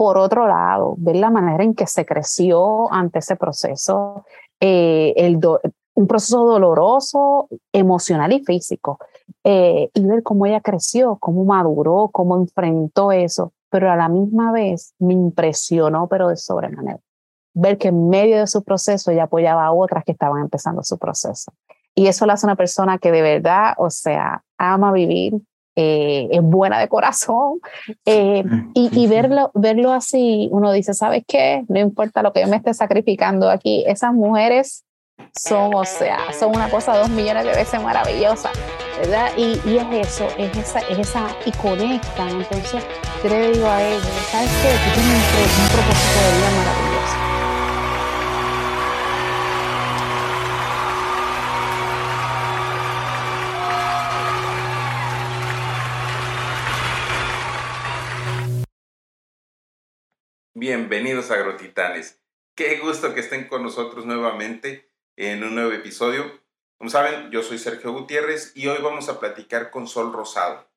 por otro lado, ver la manera en que se creció ante ese proceso, eh, un proceso doloroso, emocional y físico, eh, y ver cómo ella creció, cómo maduró, cómo enfrentó eso, pero a la misma vez me impresionó, pero de sobremanera, ver que en medio de su proceso ella apoyaba a otras que estaban empezando su proceso. Y eso la hace una persona que de verdad, o sea, ama vivir, eh, es buena de corazón. Eh, y, y verlo, verlo así, uno dice, ¿sabes qué? No importa lo que yo me esté sacrificando aquí, esas mujeres son, o sea, son una cosa dos millones de veces maravillosa, ¿verdad? Y, y es eso, es esa, es esa, y conectan. Entonces, yo le digo a ellos, ¿sabes qué? Tú tienes un, un propósito de vida maravilloso. Bienvenidos Agrotitanes. Qué gusto que estén con nosotros nuevamente en un nuevo episodio. Como saben, yo soy Sergio Gutiérrez y hoy vamos a platicar con Sol Rosado.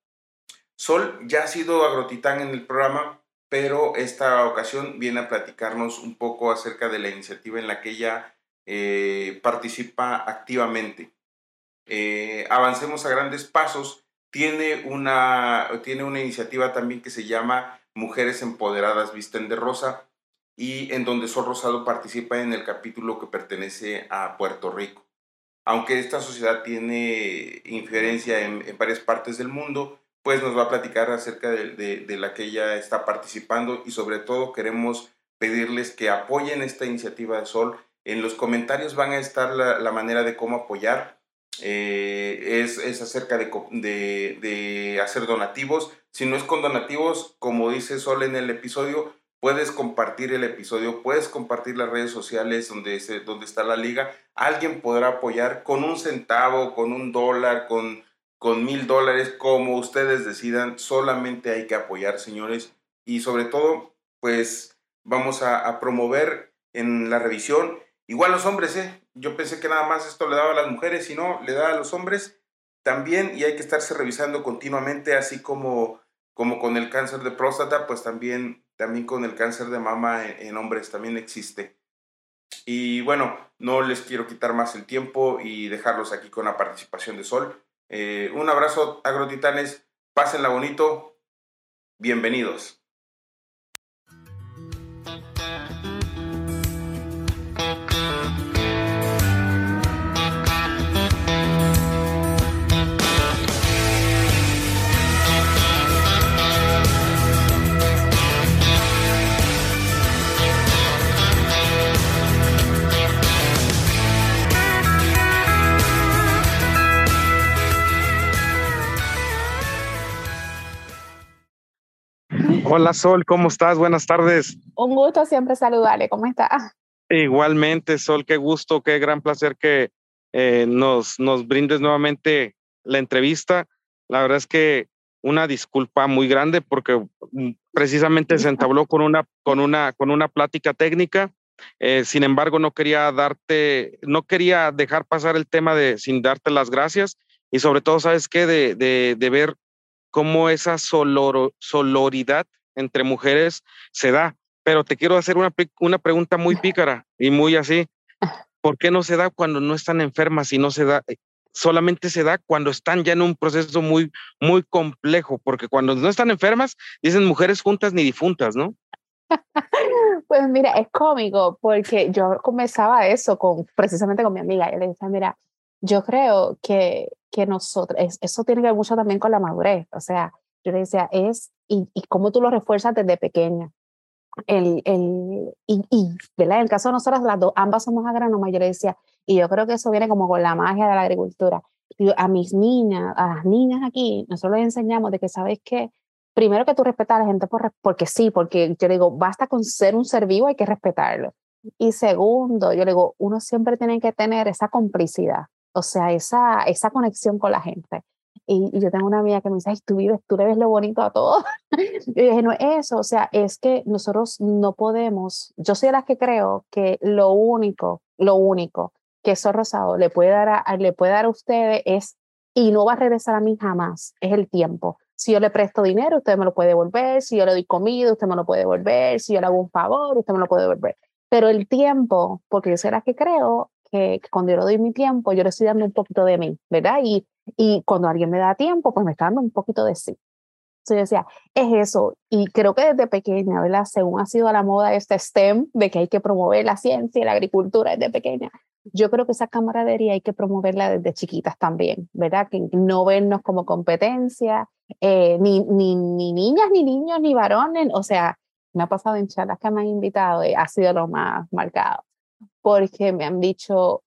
Sol ya ha sido agrotitán en el programa, pero esta ocasión viene a platicarnos un poco acerca de la iniciativa en la que ella eh, participa activamente. Eh, avancemos a grandes pasos. Tiene una, tiene una iniciativa también que se llama Mujeres Empoderadas Visten de Rosa y en donde Sol Rosado participa en el capítulo que pertenece a Puerto Rico. Aunque esta sociedad tiene inferencia en, varias partes del mundo, pues nos va a platicar acerca de, la que ella está participando y sobre todo queremos pedirles que apoyen esta iniciativa de Sol. En los comentarios van a estar la, manera de cómo apoyar. Eh, es, es, acerca de, de hacer donativos si no es con donativos, como dice Sol en el episodio, puedes compartir el episodio, puedes compartir las redes sociales donde, donde está la liga. Alguien podrá apoyar con un centavo, con un dólar, con, con mil dólares, como ustedes decidan. Solamente hay que apoyar, señores. Y sobre todo, pues vamos a, a promover en la revisión. Igual los hombres, ¿eh? Yo pensé que nada más esto le daba a las mujeres, y no, le da a los hombres también. Y hay que estarse revisando continuamente, así como como con el cáncer de próstata, pues también, también con el cáncer de mama en, hombres también existe. Y bueno, no les quiero quitar más el tiempo y dejarlos aquí con la participación de Sol. Eh, un abrazo, agrotitanes, pásenla bonito, bienvenidos. Hola Sol, ¿cómo estás? Buenas tardes. Un gusto siempre saludarle, ¿cómo está? Igualmente, Sol, qué gusto, qué gran placer que eh, nos, nos brindes nuevamente la entrevista. La verdad es que una disculpa muy grande porque mm, precisamente se entabló con una, con una, con una plática técnica. Eh, sin embargo, no quería darte, no quería dejar pasar el tema de sin darte las gracias y sobre todo, ¿sabes qué? De, de, de ver cómo esa soloridad entre mujeres se da. Pero te quiero hacer una, una pregunta muy pícara y muy así. ¿Por qué no se da cuando no están enfermas y no se da? Eh, solamente se da cuando están ya en un proceso muy, muy complejo, porque cuando no están enfermas, dicen mujeres juntas ni difuntas, ¿no? Pues mira, es cómico porque yo comenzaba eso con precisamente con mi amiga. Yo le decía, mira, yo creo que, que nosotros, eso tiene que ver mucho también con la madurez. O sea, yo le decía, es y, y cómo tú lo refuerzas desde pequeña. El, el, y, y ¿verdad? en el caso de nosotras, las dos, ambas somos agrónomas, yo le decía, y yo creo que eso viene como con la magia de la agricultura. a mis niñas, a las niñas aquí, nosotros les enseñamos de que, ¿sabes qué? Primero que tú respetas a la gente por, porque sí, porque yo le digo, basta con ser un ser vivo, hay que respetarlo. Y segundo, yo le digo, uno siempre tiene que tener esa complicidad, o sea, esa, esa conexión con la gente. Y, yo tengo una amiga que me dice, ay, tú vives, tú le ves lo bonito a todo. y dije, no es eso, o sea, es que nosotros no podemos, yo soy de las que creo que lo único, lo único que eso rosado le puede dar a, le puede dar a ustedes es, y no va a regresar a mí jamás, es el tiempo. Si yo le presto dinero, usted me lo puede devolver. Si yo le doy comida, usted me lo puede devolver. Si yo le hago un favor, usted me lo puede devolver. Pero el tiempo, porque yo soy la que creo que, cuando yo le doy mi tiempo, yo le estoy dando un poquito de mí, ¿verdad? Y, y cuando alguien me da tiempo, pues me está dando un poquito de sí. Entonces yo decía, es eso. Y creo que desde pequeña, ¿verdad? Según ha sido la moda este STEM, de que hay que promover la ciencia y la agricultura desde pequeña, yo creo que esa camaradería hay que promoverla desde chiquitas también, ¿verdad? Que no vernos como competencia, eh, ni, ni, ni, niñas, ni niños, ni varones. O sea, me ha pasado en charlas que me han invitado y ha sido lo más marcado, porque me han dicho,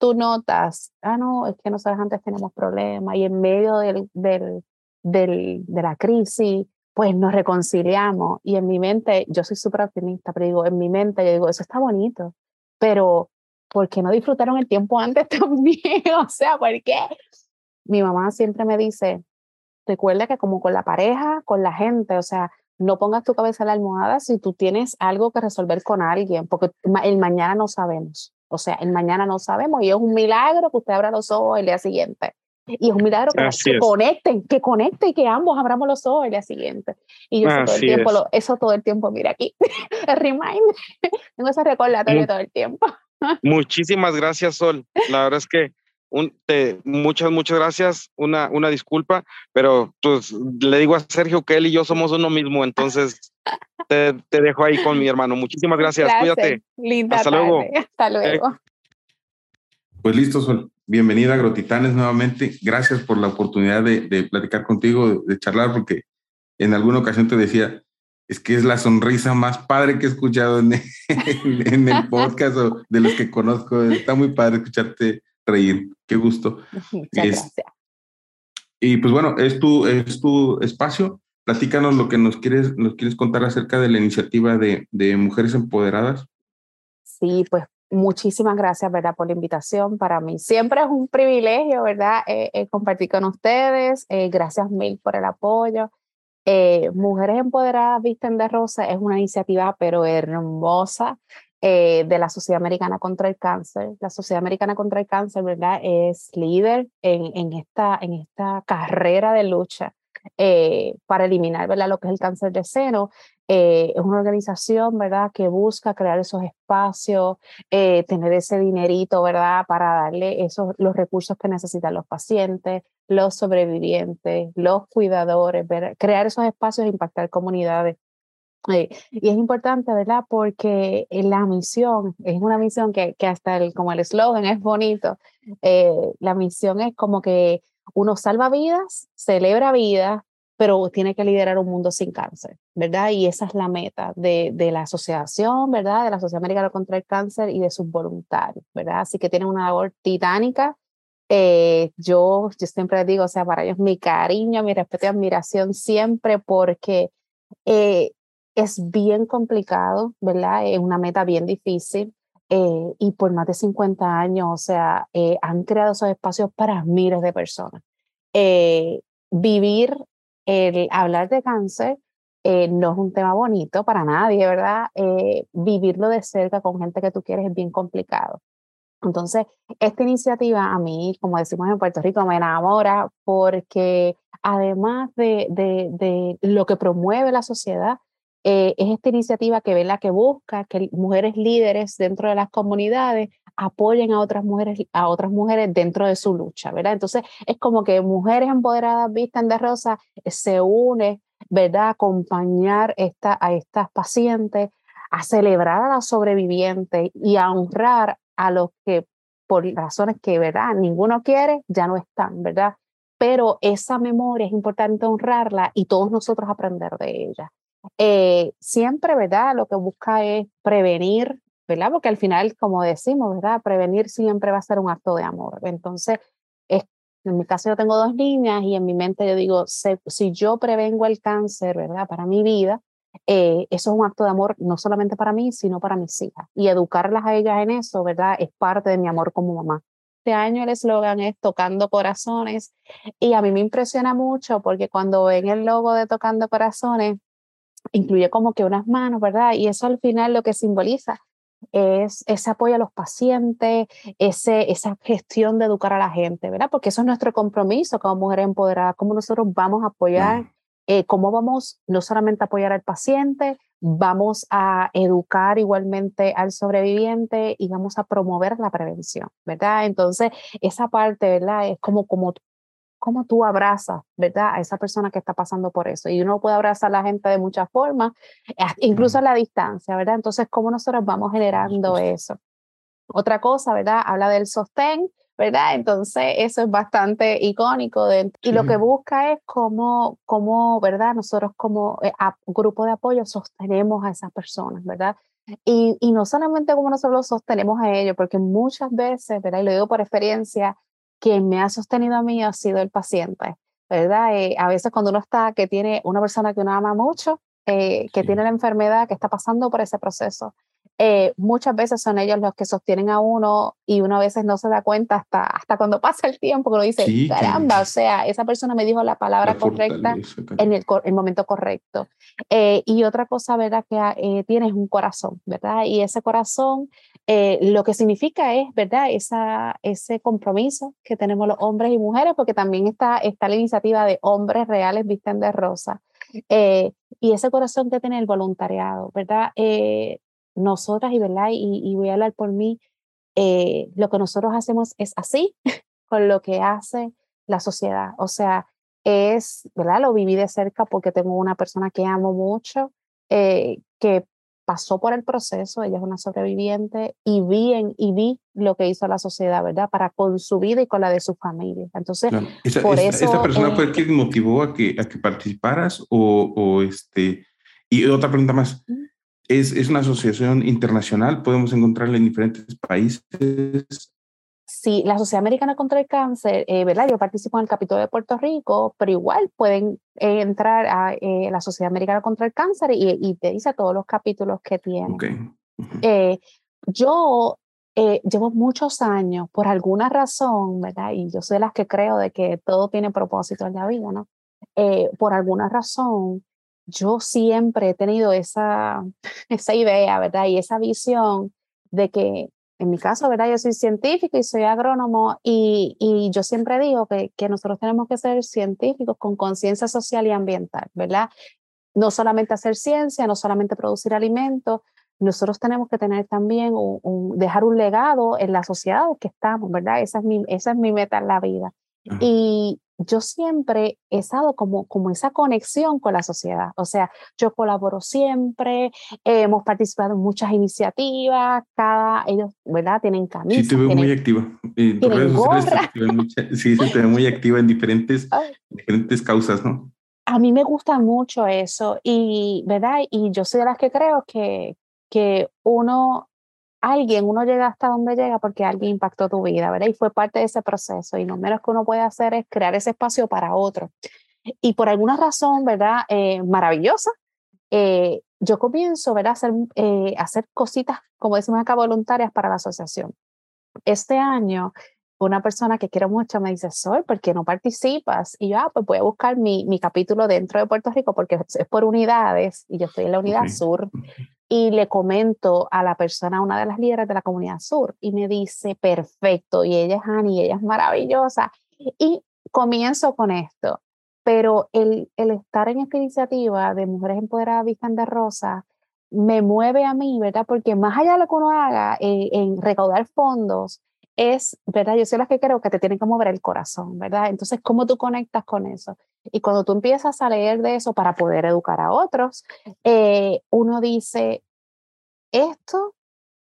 tú notas, ah, no, es que nosotros antes tenemos problemas y en medio del, del del, de la crisis, pues nos reconciliamos. Y en mi mente, yo soy súper optimista, pero digo, en mi mente, yo digo, eso está bonito, pero ¿por qué no disfrutaron el tiempo antes también? o sea, ¿por qué? Mi mamá siempre me dice, recuerda que como con la pareja, con la gente, o sea, no pongas tu cabeza en la almohada si tú tienes algo que resolver con alguien, porque el mañana no sabemos. O sea, el mañana no sabemos y es un milagro que usted abra los ojos el día siguiente. Y es un milagro que, conecten, que conecten y que ambos abramos los ojos el día siguiente. Y yo todo el tiempo, eso todo el tiempo, mira aquí, el reminder, tengo ese recordatorio todo el tiempo. Muchísimas gracias, Sol. La verdad es que un, te, muchas, muchas gracias. Una, una disculpa, pero pues le digo a Sergio que él y yo somos uno mismo, entonces te, te dejo ahí con mi hermano. Muchísimas gracias. Cuídate. Linda Hasta luego. Hasta luego. Pues listo, Sol bienvenida a Grotitanes nuevamente. Gracias por la oportunidad de, platicar contigo, de, charlar, porque en alguna ocasión te decía, es que es la sonrisa más padre que he escuchado en, en, el podcast o de los que conozco. Está muy padre escucharte reír. Qué gusto. gracias. Y pues bueno, es tu, es tu espacio. Platícanos lo que nos quieres, nos quieres contar acerca de la iniciativa de, de Mujeres Empoderadas. Sí, pues muchísimas gracias, ¿verdad? Por la invitación. Para mí siempre es un privilegio, ¿verdad? Eh, eh, compartir con ustedes. Eh, gracias mil por el apoyo. Mujeres Empoderadas Visten de Rosa es una iniciativa, pero hermosa, de la Sociedad Americana contra el Cáncer. La Sociedad Americana contra el Cáncer, ¿verdad? Es líder en, en, esta, en esta carrera de lucha para eliminar ¿verdad? lo que es el cáncer de seno eh, es una organización, ¿verdad?, que busca crear esos espacios, eh, tener ese dinerito, ¿verdad?, para darle esos, los recursos que necesitan los pacientes, los sobrevivientes, los cuidadores, crear esos espacios e impactar comunidades. Eh, y es importante, ¿verdad? Porque la misión es una misión que, que hasta el, como el eslogan es bonito. la misión es como que uno salva vidas, celebra vidas, pero tiene que liderar un mundo sin cáncer, ¿verdad? Y esa es la meta de, de la asociación, ¿verdad? De la Sociedad Americana contra el Cáncer y de sus voluntarios, ¿verdad? Así que tienen una labor titánica. Eh, yo, yo siempre digo, o sea, para ellos mi cariño, mi respeto y admiración siempre porque eh, es bien complicado, ¿verdad? Es una meta bien difícil. Eh, y por más de 50 años, o sea, han creado esos espacios para miles de personas. vivir el hablar de cáncer eh, no es un tema bonito para nadie, ¿verdad? Eh, vivirlo de cerca con gente que tú quieres es bien complicado. Entonces, esta iniciativa a mí, como decimos en Puerto Rico, me enamora porque además de, de, lo que promueve la sociedad, eh, es esta iniciativa que ve la que busca que mujeres líderes dentro de las comunidades apoyen a otras mujeres, a otras mujeres dentro de su lucha, ¿verdad? Entonces es como que mujeres empoderadas vistas de rosa se une, ¿verdad? A acompañar esta, a estas pacientes, a celebrar a las sobrevivientes y a honrar a los que por razones que, ¿verdad? Ninguno quiere, ya no están, ¿verdad? Pero esa memoria es importante honrarla y todos nosotros aprender de ella. Eh, siempre, ¿verdad? Lo que busca es prevenir ¿verdad? Porque al final, como decimos, ¿verdad? Prevenir siempre va a ser un acto de amor. Entonces, es, en mi caso yo tengo dos niñas y en mi mente yo digo, si, yo prevengo el cáncer, ¿verdad? Para mi vida, eh, eso es un acto de amor no solamente para mí, sino para mis hijas. Y educarlas a ellas en eso, ¿verdad? Es parte de mi amor como mamá. Este año el eslogan es Tocando Corazones y a mí me impresiona mucho porque cuando ven el logo de Tocando Corazones, incluye como que unas manos, ¿verdad? Y eso al final lo que simboliza es ese apoyo a los pacientes, ese, esa gestión de educar a la gente, ¿verdad? Porque eso es nuestro compromiso como mujeres empoderadas, cómo nosotros vamos a apoyar eh, cómo vamos no solamente a apoyar al paciente, vamos a educar igualmente al sobreviviente y vamos a promover la prevención, ¿verdad? Entonces, esa parte, ¿verdad? Es como, como, como tú abrazas, ¿verdad? A esa persona que está pasando por eso. Y uno puede abrazar a la gente de muchas formas, incluso a la distancia, ¿verdad? Entonces, ¿cómo nosotros vamos generando eso? Otra cosa, ¿verdad? Habla del sostén, ¿verdad? Entonces, eso es bastante icónico. y lo que busca es cómo, cómo ¿verdad? Nosotros como eh, grupo de apoyo sostenemos a esas personas, ¿verdad? Y, y no solamente como nosotros sostenemos a ellos, porque muchas veces, ¿verdad? Y lo digo por experiencia, quien me ha sostenido a mí ha sido el paciente, ¿verdad? Eh, a veces cuando uno está, que tiene una persona que uno ama mucho, eh, que tiene la enfermedad, que está pasando por ese proceso, eh, muchas veces son ellos los que sostienen a uno y uno a veces no se da cuenta hasta, hasta cuando pasa el tiempo que uno dice, caramba, o sea, esa persona me dijo la palabra correcta en el, el, momento correcto. Eh, y otra cosa, ¿verdad? Que eh, tienes un corazón, ¿verdad? Y ese corazón lo que significa es, ¿verdad? Esa, ese compromiso que tenemos los hombres y mujeres, porque también está, está la iniciativa de hombres reales visten de rosa. y ese corazón que tiene el voluntariado, ¿verdad? Nosotras, y, ¿verdad? Y, y, voy a hablar por mí, eh, lo que nosotros hacemos es así con lo que hace la sociedad. O sea, es, ¿verdad? Lo viví de cerca porque tengo una persona que amo mucho, eh, que pasó por el proceso, ella es una sobreviviente, y vi, en, y vi lo que hizo la sociedad, ¿verdad? Para con su vida y con la de su familia. Entonces, por eso... ¿Esta persona fue el que motivó a que, a que participaras? O, o este... Y otra pregunta más, es, es, una asociación internacional, podemos encontrarla en diferentes países. Sí, la Sociedad Americana contra el Cáncer, eh, ¿verdad? Yo participo en el capítulo de Puerto Rico, pero igual pueden eh, entrar a eh, la Sociedad Americana contra el Cáncer y, y, te dice todos los capítulos que tiene. Okay. yo llevo muchos años, por alguna razón, ¿verdad? Y yo soy de las que creo de que todo tiene propósito en la vida, ¿no? por alguna razón, yo siempre he tenido esa, esa idea, ¿verdad? Y esa visión de que, en mi caso, ¿verdad? Yo soy científico y soy agrónomo y, y yo siempre digo que, que nosotros tenemos que ser científicos con conciencia social y ambiental, ¿verdad? No solamente hacer ciencia, no solamente producir alimentos, nosotros tenemos que tener también, un, dejar un legado en la sociedad en que estamos, ¿verdad? Esa es mi, esa es mi meta en la vida. Y, yo siempre he estado como, como esa conexión con la sociedad. O sea, yo colaboro siempre, hemos participado en muchas iniciativas, cada, ellos, ¿verdad? Tienen camisas. Sí, te veo muy activa. En redes sociales sí, se te muy activa en diferentes, diferentes causas, ¿no? A mí me gusta mucho eso y, ¿verdad? Y yo soy de las que creo que, que uno alguien, uno llega hasta donde llega porque alguien impactó tu vida, ¿verdad? Y fue parte de ese proceso. Y lo menos que uno puede hacer es crear ese espacio para otro. Y por alguna razón, ¿verdad? Eh, maravillosa, eh, yo comienzo, ¿verdad? A hacer, eh, hacer cositas, como decimos acá, voluntarias para la asociación. Este año, una persona que quiero mucho me dice, Sol, ¿por qué no participas? Y yo, ah, pues voy a buscar mi, mi capítulo dentro de Puerto Rico porque es por unidades y yo estoy en la unidad sur y le comento a la persona, una de las líderes de la comunidad sur, y me dice, perfecto, y ella es Annie, ella es maravillosa. Y comienzo con esto, pero el, el estar en esta iniciativa de Mujeres Empoderadas Vistan de Rosa me mueve a mí, ¿verdad? Porque más allá de lo que uno haga en, en recaudar fondos, es, ¿verdad? Yo soy la que creo que te tiene que mover el corazón, ¿verdad? Entonces, ¿cómo tú conectas con eso? Y cuando tú empiezas a leer de eso para poder educar a otros, eh, uno dice, esto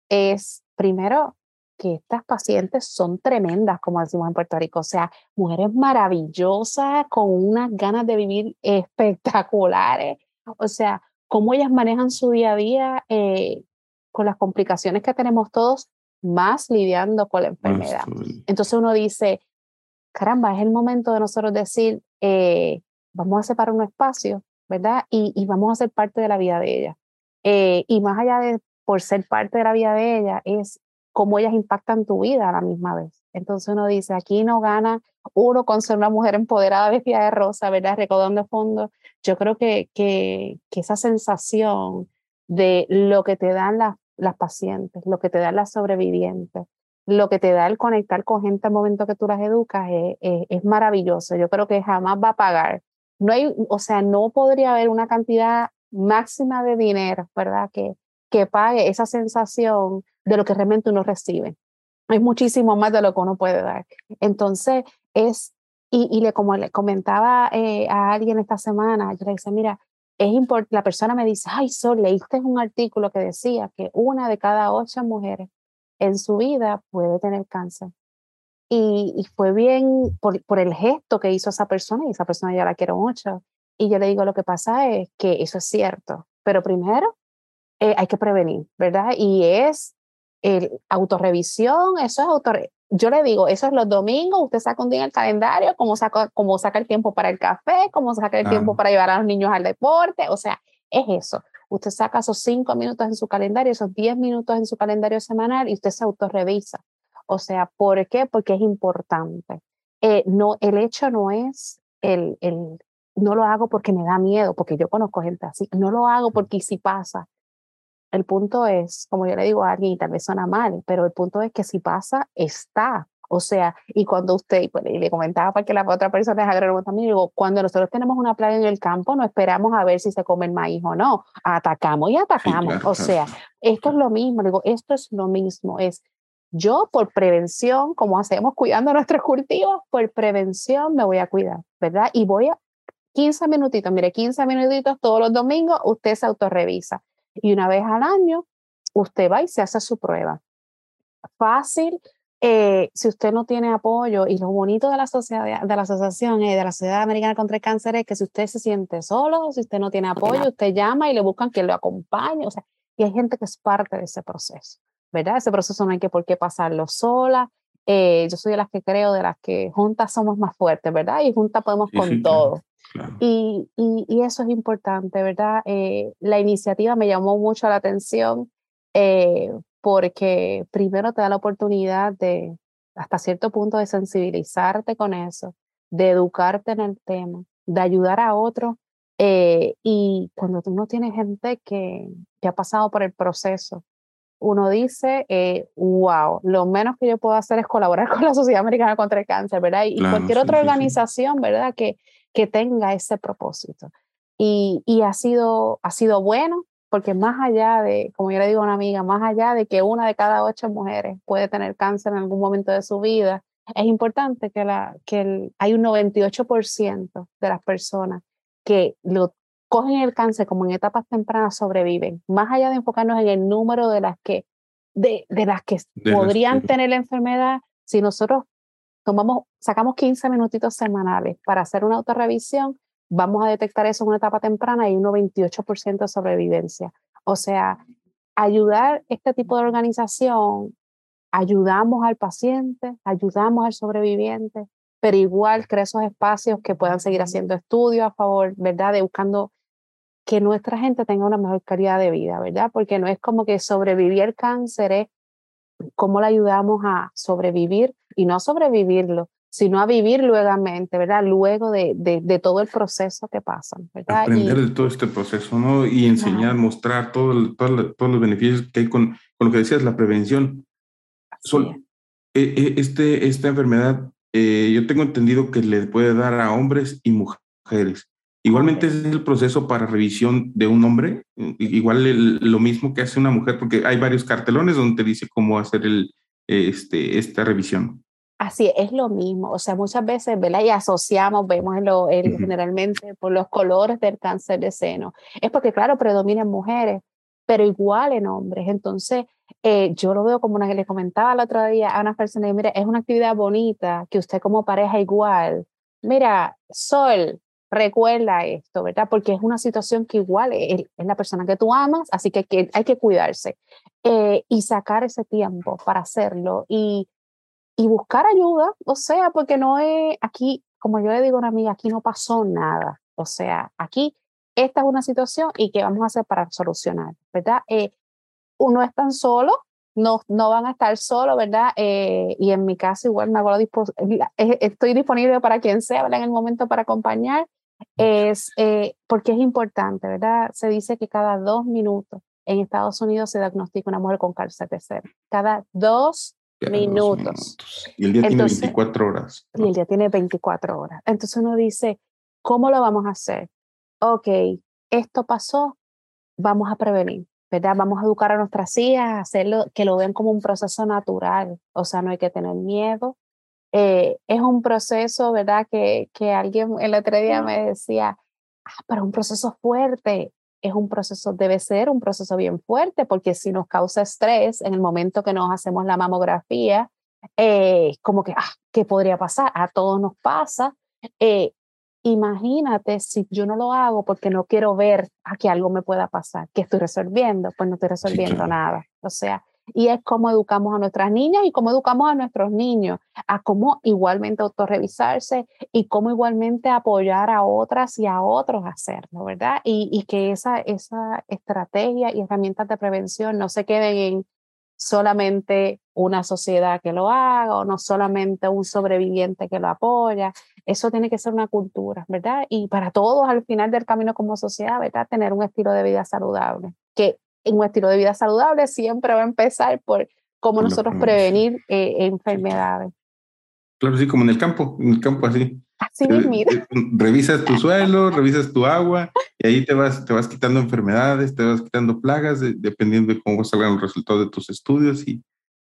es, primero, que estas pacientes son tremendas, como decimos en Puerto Rico, o sea, mujeres maravillosas con unas ganas de vivir espectaculares, o sea, cómo ellas manejan su día a día eh, con las complicaciones que tenemos todos, más lidiando con la enfermedad. Entonces uno dice, caramba, es el momento de nosotros decir, eh, vamos a separar un espacio, ¿verdad? Y, vamos a ser parte de la vida de ella. Eh, y más allá de por ser parte de la vida de ella, es cómo ellas impactan tu vida a la misma vez. Entonces uno dice, aquí no gana uno con ser una mujer empoderada vestida de rosa, ¿verdad? Recaudando fondos. Yo creo que, que, que esa sensación de lo que te dan las, las pacientes, lo que te dan las sobrevivientes, lo que te da el conectar con gente al momento que tú las educas es, es, maravilloso. Yo creo que jamás va a pagar no hay, o sea, no podría haber una cantidad máxima de dinero, ¿verdad? Que, que pague esa sensación de lo que realmente uno recibe. Es muchísimo más de lo que uno puede dar. Entonces, es, y, y le, como le comentaba eh, a alguien esta semana, yo le decía, mira, es la persona me dice, ay, Sol, leíste un artículo que decía que una de cada ocho mujeres en su vida puede tener cáncer. Y, y fue bien por, por, el gesto que hizo esa persona, y esa persona ya la quiero mucho. Y yo le digo, lo que pasa es que eso es cierto, pero primero eh, hay que prevenir, ¿verdad? Y es el autorrevisión, eso es autor yo le digo, eso es los domingos, usted saca un día en el calendario, como saca, como saca el tiempo para el café, como saca el tiempo para llevar a los niños al deporte, o sea, es eso. Usted saca esos cinco minutos en su calendario, esos diez minutos en su calendario semanal y usted se autorrevisa. O sea, ¿por qué? Porque es importante. Eh, no, el hecho no es el, el, no lo hago porque me da miedo, porque yo conozco gente así, no lo hago porque si pasa. El punto es, como yo le digo a alguien, y tal vez suena mal, pero el punto es que si pasa, está. O sea, y cuando usted, pues, y le comentaba para que la otra persona es agrónomo también, digo, cuando nosotros tenemos una plaga en el campo, no esperamos a ver si se come el maíz o no, atacamos y atacamos. o sea, esto es lo mismo, digo, esto es lo mismo, es yo por prevención, como hacemos cuidando nuestros cultivos, por prevención me voy a cuidar, ¿verdad? Y voy a 15 minutitos, mire, 15 minutitos todos los domingos, usted se autorrevisa. Y una vez al año, usted va y se hace su prueba. Fácil, eh, si usted no tiene apoyo, y lo bonito de la, sociedad, de la asociación eh, de la Sociedad Americana contra el Cáncer es que si usted se siente solo, si usted no tiene apoyo, usted llama y le buscan que lo acompañe. O sea, y hay gente que es parte de ese proceso, ¿verdad? Ese proceso no hay que por qué pasarlo sola. Eh, yo soy de las que creo, de las que juntas somos más fuertes, ¿verdad? Y juntas podemos con todo. Y, y, eso es importante, ¿verdad? Eh, la iniciativa me llamó mucho la atención eh, porque primero te da la oportunidad de, hasta cierto punto, de sensibilizarte con eso, de educarte en el tema, de ayudar a otros. Eh, y cuando tú no tienes gente que, que ha pasado por el proceso, uno dice, wow, lo menos que yo puedo hacer es colaborar con la Sociedad Americana contra el Cáncer, ¿verdad? Y cualquier otra organización, ¿verdad? Que, que tenga ese propósito. Y, y ha, sido, ha sido bueno porque más allá de, como yo le digo a una amiga, más allá de que una de cada ocho mujeres puede tener cáncer en algún momento de su vida, es importante que, la, que el, hay un 98% de las personas que lo cogen el cáncer como en etapas tempranas sobreviven, más allá de enfocarnos en el número de las que, de, de las que podrían tener la enfermedad, si nosotros tomamos, sacamos 15 minutitos semanales para hacer una autorrevisión, vamos a detectar eso en una etapa temprana y un 98% de sobrevivencia. O sea, ayudar este tipo de organización, ayudamos al paciente, ayudamos al sobreviviente, pero igual crea esos espacios que puedan seguir haciendo estudios a favor, ¿verdad? De buscando que nuestra gente tenga una mejor calidad de vida, ¿verdad? Porque no es como que sobrevivir el cáncer es cómo le ayudamos a sobrevivir y no a sobrevivirlo, sino a vivir luegamente, ¿verdad? Luego de, de, todo el proceso que pasan, ¿verdad? Aprender de todo este proceso, ¿no? Y enseñar, mostrar todo todos los beneficios que hay con, con, lo que decías, la prevención. Sol, e, e, este, esta enfermedad, eh, yo tengo entendido que le puede dar a hombres y mujeres. Igualmente es el proceso para revisión de un hombre, igual lo mismo que hace una mujer, porque hay varios cartelones donde te dice cómo hacer el, este, esta revisión. Así es lo mismo, o sea, muchas veces, ¿verdad? Y asociamos, vemos lo, generalmente por los colores del cáncer de seno. Es porque, claro, predominan mujeres, pero igual en hombres. Entonces, eh, yo lo veo como una que le comentaba el otro día a una persona, mira, es una actividad bonita que usted como pareja igual, mira, Sol, recuerda esto, ¿verdad? Porque es una situación que igual es, la persona que tú amas, así que, hay que cuidarse eh, y sacar ese tiempo para hacerlo y, y buscar ayuda, o sea, porque no es aquí, como yo le digo a una amiga, aquí no pasó nada, o sea, aquí esta es una situación y qué vamos a hacer para solucionar, ¿verdad? Eh, uno es tan solo, no, no van a estar solo, ¿verdad? Eh, y en mi caso igual me hago estoy disponible para quien sea, ¿verdad? En el momento para acompañar es eh, porque es importante, ¿verdad? Se dice que cada dos minutos en Estados Unidos se diagnostica una mujer con cáncer de seno. Cada dos, minutos. Y el día tiene 24 horas. Y el día tiene 24 horas. Entonces uno dice, ¿Cómo lo vamos a hacer? Ok, esto pasó, vamos a prevenir, ¿verdad? Vamos a educar a nuestras hijas, a hacerlo, que lo vean como un proceso natural, o sea, no hay que tener miedo. Eh, es un proceso, ¿verdad? Que, que alguien el otro día me decía, ah, pero un proceso fuerte, es un proceso, debe ser un proceso bien fuerte, porque si nos causa estrés en el momento que nos hacemos la mamografía, eh, como que, ah, ¿qué podría pasar? A todos nos pasa. Eh, imagínate si yo no lo hago porque no quiero ver a que algo me pueda pasar, que estoy resolviendo, pues no estoy resolviendo nada. O sea, y es cómo educamos a nuestras niñas y cómo educamos a nuestros niños, a cómo igualmente autorrevisarse y cómo igualmente apoyar a otras y a otros a hacerlo, ¿verdad? Y, y que esa, esa estrategia y herramientas de prevención no se queden en solamente una sociedad que lo haga o no solamente un sobreviviente que lo apoya. Eso tiene que ser una cultura, ¿verdad? Y para todos al final del camino como sociedad, ¿verdad? Tener un estilo de vida saludable, que en un estilo de vida saludable siempre va a empezar por cómo nosotros prevenir eh, enfermedades. Claro, sí, como en el campo, en el campo así. Así eh, mira. Revisas tu suelo, revisas tu agua y ahí te vas, te vas quitando enfermedades, te vas quitando plagas, dependiendo de cómo salgan los resultados de tus estudios y,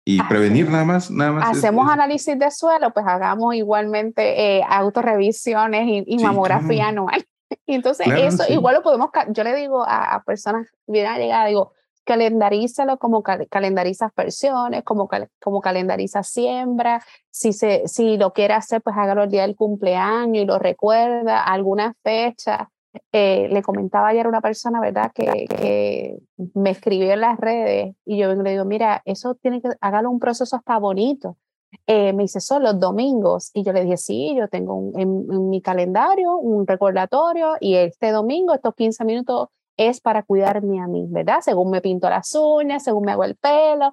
y prevenir nada más, nada más. Hacemos análisis de suelo, pues hagamos igualmente eh, autorrevisiones y, mamografía anual. Y entonces eso igual lo podemos, yo le digo a, personas que vienen a llegar, digo, calendarízalo como calendariza aspersiones, como, como calendariza siembra. Si, se, si lo quiere hacer, pues hágalo el día del cumpleaños y lo recuerda, alguna fecha. Eh, le comentaba ayer una persona, ¿verdad?, que, que, me escribió en las redes y yo le digo, mira, eso tiene que, hágalo un proceso hasta bonito. Eh, me dice, son los domingos. Y yo le dije, sí, yo tengo en, en, mi calendario un recordatorio y este domingo, estos 15 minutos, es para cuidarme a mí, ¿verdad? Según me pinto las uñas, según me hago el pelo.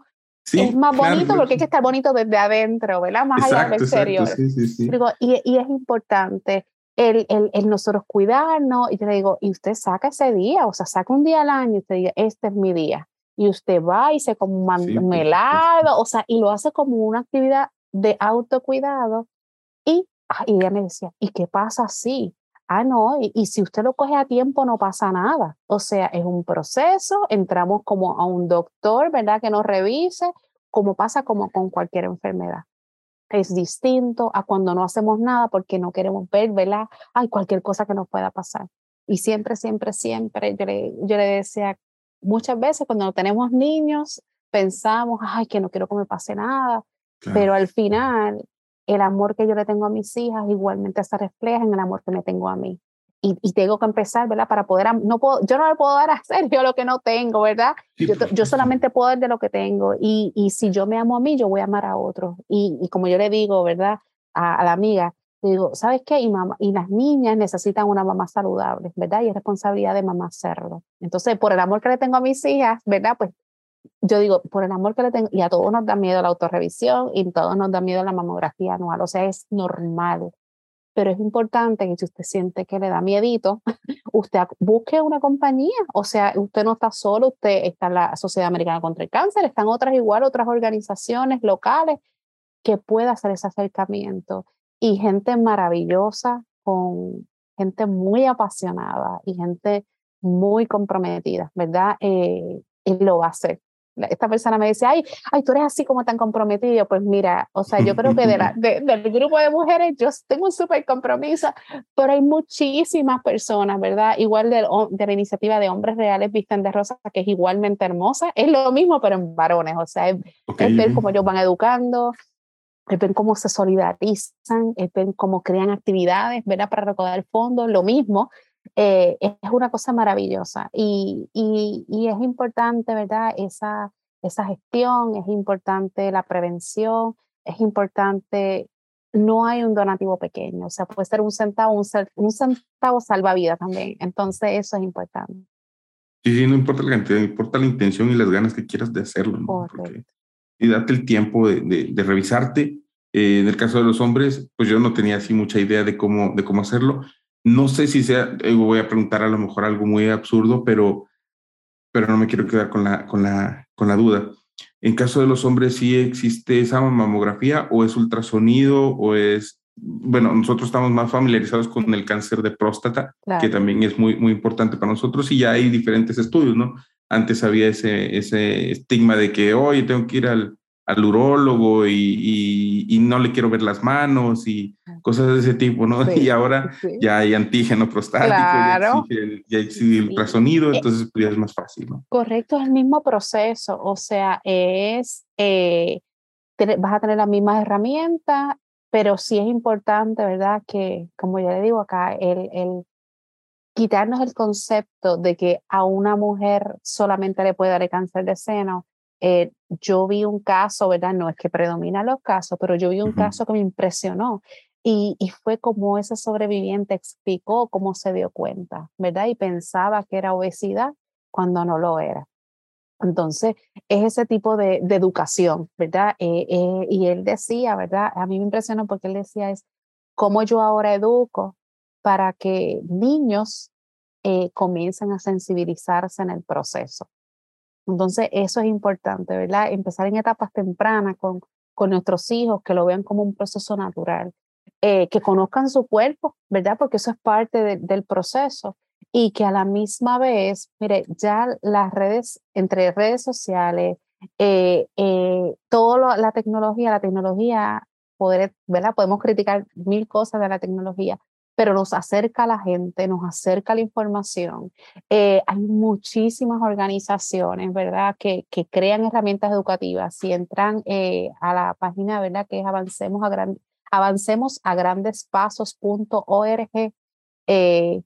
es más bonito porque hay que estar bonito desde adentro, ¿verdad? Más allá del exterior. sí, sí, y, y, es importante el, el, el, nosotros cuidarnos. Y yo le digo, y usted saca ese día, o sea, saca un día al año y usted diga, este es mi día. Y usted va y se come un helado, o sea, y lo hace como una actividad de autocuidado. Y, ah, y ella me decía, ¿y qué pasa si? Ah, no, y, si usted lo coge a tiempo no pasa nada. O sea, es un proceso, entramos como a un doctor, ¿verdad? Que nos revise, como pasa como con cualquier enfermedad. Es distinto a cuando no hacemos nada porque no queremos ver, ¿verdad? Hay cualquier cosa que nos pueda pasar. Y siempre, siempre, siempre, yo le, yo le decía, muchas veces cuando tenemos niños, pensamos, ay, que no quiero que me pase nada, pero al final el amor que yo le tengo a mis hijas igualmente se refleja en el amor que me tengo a mí. Y, y tengo que empezar, ¿verdad? Para poder, no puedo, yo no le puedo dar a yo lo que no tengo, ¿verdad? yo, yo, solamente puedo dar de lo que tengo. Y, y si yo me amo a mí, yo voy a amar a otros. Y, y como yo le digo, ¿verdad? A, a la amiga, digo, ¿sabes qué? Y, mamá, y las niñas necesitan una mamá saludable, ¿verdad? Y es responsabilidad de mamá hacerlo. Entonces, por el amor que le tengo a mis hijas, ¿verdad? Pues yo digo, por el amor que le tengo, y a todos nos da miedo la autorrevisión y a todos nos da miedo la mamografía anual, o sea, es normal. Pero es importante que si usted siente que le da miedito, usted busque una compañía, o sea, usted no está solo, usted está en la Sociedad Americana contra el Cáncer, están otras igual, otras organizaciones locales que pueda hacer ese acercamiento y gente maravillosa con gente muy apasionada y gente muy comprometida, ¿verdad? Eh, él lo va a hacer esta persona me dice, ay, ay, tú eres así como tan comprometido. Pues mira, o sea, yo creo que de la, del grupo de mujeres yo tengo un súper compromiso, pero hay muchísimas personas, ¿verdad? Igual de, de, la iniciativa de Hombres Reales Visten de Rosa, que es igualmente hermosa. Es lo mismo, pero en varones, o sea, es, ver cómo ellos van educando, ver cómo se solidarizan, ver cómo crean actividades, ¿verdad? Para recaudar fondos, lo mismo eh, es una cosa maravillosa y, y, es importante, ¿verdad? Esa, esa gestión, es importante la prevención, es importante, no hay un donativo pequeño, o sea, puede ser un centavo, un, un centavo salva vida también, entonces eso es importante. Sí, sí, no importa la cantidad, importa la intención y las ganas que quieras de hacerlo. ¿no? Y date el tiempo de, de, revisarte. Eh, en el caso de los hombres, pues yo no tenía así mucha idea de cómo, de cómo hacerlo no sé si sea, eh, voy a preguntar a lo mejor algo muy absurdo, pero, pero no me quiero quedar con la, con, la, con la duda. En caso de los hombres, ¿sí existe esa mamografía o es ultrasonido o es bueno, nosotros estamos más familiarizados con el cáncer de próstata, que también es muy, muy importante para nosotros y ya hay diferentes estudios, ¿no? Antes había ese, ese estigma de que, hoy tengo que ir al, al urólogo y, y, no le quiero ver las manos y cosas de ese tipo, ¿no? y ahora ya hay antígeno prostático, claro. ya existe, el ultrasonido, eh, entonces pues, ya es más fácil, ¿no? Correcto, es el mismo proceso, o sea, es, eh, vas a tener las mismas herramientas, pero sí es importante, ¿verdad? Que, como ya le digo acá, el, el quitarnos el concepto de que a una mujer solamente le puede dar el cáncer de seno. Eh, yo vi un caso, ¿verdad? No es que predominan los casos, pero yo vi un caso que me impresionó y, y, fue como ese sobreviviente explicó cómo se dio cuenta, ¿verdad? Y pensaba que era obesidad cuando no lo era. Entonces, es ese tipo de, de educación, ¿verdad? Eh, eh, y él decía, ¿verdad? A mí me impresionó porque él decía es, ¿cómo yo ahora educo para que niños eh, comiencen a sensibilizarse en el proceso? Entonces, eso es importante, ¿verdad? Empezar en etapas tempranas con, con nuestros hijos, que lo vean como un proceso natural, que conozcan su cuerpo, ¿verdad? Porque eso es parte del proceso y que a la misma vez, mire, ya las redes, entre redes sociales, eh, eh, toda la tecnología, la tecnología, poder, ¿verdad? Podemos criticar mil cosas de la tecnología, pero nos acerca a la gente, nos acerca la información. Eh, hay muchísimas organizaciones, ¿verdad?, que, que crean herramientas educativas. Si entran eh, a la página, ¿verdad?, que es avancemos a, gran, eh,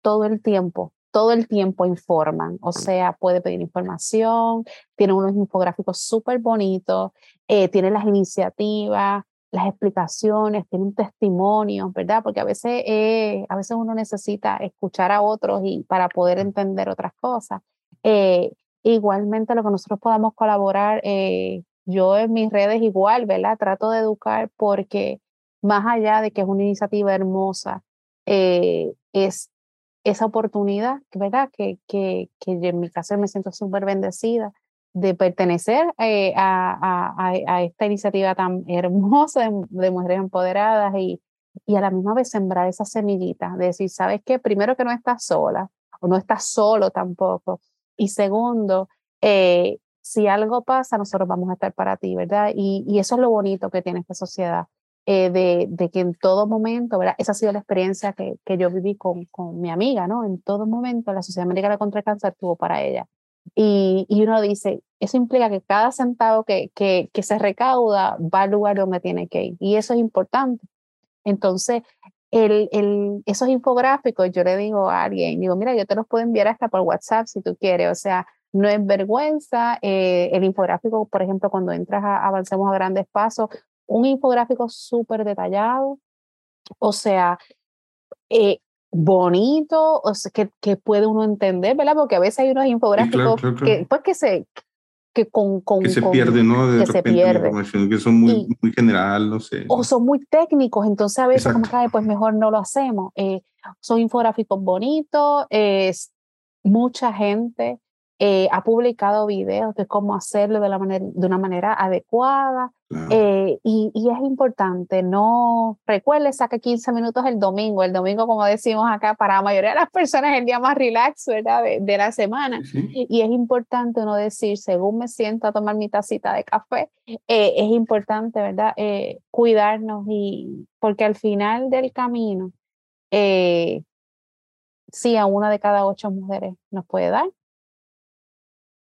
todo el tiempo, todo el tiempo informan, o sea, puede pedir información, tiene unos infográficos súper bonitos, tiene las iniciativas, las explicaciones, tiene un testimonio, ¿verdad? Porque a veces, eh, a veces uno necesita escuchar a otros y para poder entender otras cosas. Eh, igualmente lo que nosotros podamos colaborar, eh, yo en mis redes igual, ¿verdad? Trato de educar porque más allá de que es una iniciativa hermosa, es esa oportunidad, ¿verdad? Que, que, que en mi caso me siento súper bendecida de pertenecer eh, a, a, a, esta iniciativa tan hermosa de, mujeres empoderadas y, y, a la misma vez sembrar esa semillita, de decir, ¿sabes qué? Primero que no estás sola o no estás solo tampoco. Y segundo, eh, si algo pasa, nosotros vamos a estar para ti, ¿verdad? Y, y eso es lo bonito que tiene esta sociedad, eh, de, de, que en todo momento, ¿verdad? Esa ha sido la experiencia que, que yo viví con, con, mi amiga, ¿no? En todo momento la Sociedad Americana contra el Cáncer tuvo para ella. Y, y uno dice, eso implica que cada centavo que, que, que, se recauda va al lugar donde tiene que ir. Y eso es importante. Entonces, el, el, esos infográficos, yo le digo a alguien, digo, mira, yo te los puedo enviar hasta por WhatsApp si tú quieres. O sea, no es vergüenza. Eh, el infográfico, por ejemplo, cuando entras a Avancemos a Grandes Pasos, un infográfico súper detallado, o sea, eh, bonito, o sea, que, que, puede uno entender, ¿verdad? Porque a veces hay unos infográficos que, pues, que se que con, con que se con, pierde, ¿no? De que se pierde. que son muy, y, muy general, no sé. O son muy técnicos, entonces a veces Exacto. como que, pues mejor no lo hacemos. Eh, son infográficos bonitos, es mucha gente eh, ha publicado videos de cómo hacerlo de, la manera, de una manera adecuada. Claro. Eh, y, y, es importante, no recuerde, saque 15 minutos el domingo. El domingo, como decimos acá, para la mayoría de las personas es el día más relax ¿verdad? De, de la semana. Sí. Y, es importante uno decir, según me siento a tomar mi tacita de café, eh, es importante, ¿verdad? Eh, cuidarnos y porque al final del camino, eh, sí, a una de cada ocho mujeres nos puede dar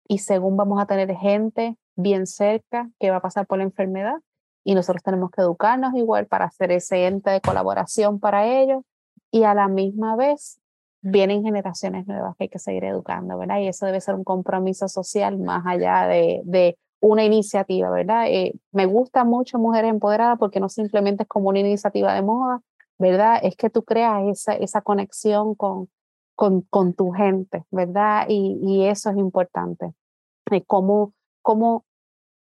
y según vamos a tener gente bien cerca que va a pasar por la enfermedad y nosotros tenemos que educarnos igual para hacer ese ente de colaboración para ellos y a la misma vez vienen generaciones nuevas que hay que seguir educando, ¿verdad? Y eso debe ser un compromiso social más allá de, de una iniciativa, ¿verdad? Eh, me gusta mucho Mujeres Empoderadas porque no simplemente es como una iniciativa de moda, ¿verdad? Es que tú creas esa, esa conexión con, con, con tu gente, ¿verdad? Y, y eso es importante. Cómo, cómo